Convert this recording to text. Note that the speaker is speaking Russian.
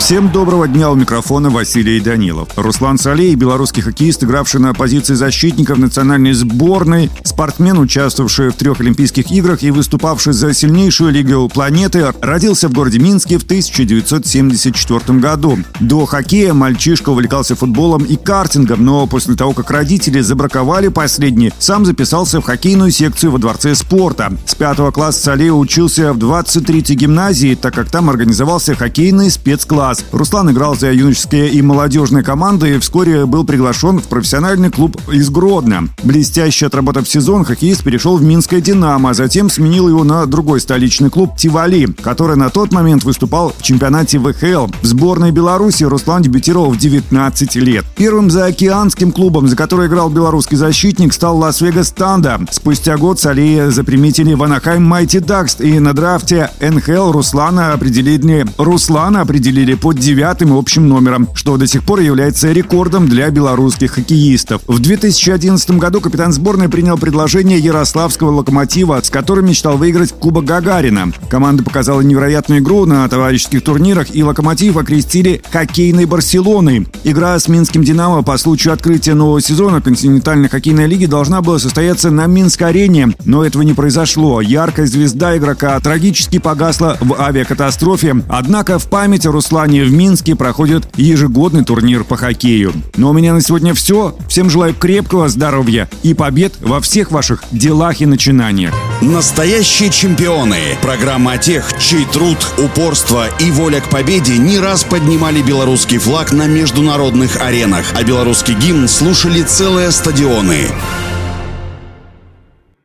Всем доброго дня у микрофона Василий Данилов. Руслан Салей, белорусский хоккеист, игравший на позиции защитника в национальной сборной, спортсмен, участвовавший в трех Олимпийских играх и выступавший за сильнейшую лигу планеты, родился в городе Минске в 1974 году. До хоккея мальчишка увлекался футболом и картингом, но после того, как родители забраковали последний, сам записался в хоккейную секцию во Дворце спорта. С пятого класса Салей учился в 23-й гимназии, так как там организовался хоккейный спецкласс класс. Руслан играл за юношеские и молодежные команды и вскоре был приглашен в профессиональный клуб из Гродно. Блестяще отработав сезон, хоккеист перешел в Минское «Динамо», а затем сменил его на другой столичный клуб «Тивали», который на тот момент выступал в чемпионате ВХЛ. В сборной Беларуси Руслан дебютировал в 19 лет. Первым заокеанским клубом, за который играл белорусский защитник, стал Лас-Вегас Тандер. Спустя год Салея заприметили в Анахайм Майти Дакс, и на драфте НХЛ Руслана определили, Руслана определили под девятым общим номером, что до сих пор является рекордом для белорусских хоккеистов. В 2011 году капитан сборной принял предложение Ярославского «Локомотива», с которым мечтал выиграть Кубок Гагарина. Команда показала невероятную игру на товарищеских турнирах, и «Локомотив» окрестили хоккейной Барселоной. Игра с Минским «Динамо» по случаю открытия нового сезона континентальной хоккейной лиги должна была состояться на Минск-арене, но этого не произошло. Яркая звезда игрока трагически погасла в авиакатастрофе, однако в память о Руслане Казани в Минске проходит ежегодный турнир по хоккею. Но у меня на сегодня все. Всем желаю крепкого здоровья и побед во всех ваших делах и начинаниях. Настоящие чемпионы. Программа тех, чей труд, упорство и воля к победе не раз поднимали белорусский флаг на международных аренах, а белорусский гимн слушали целые стадионы.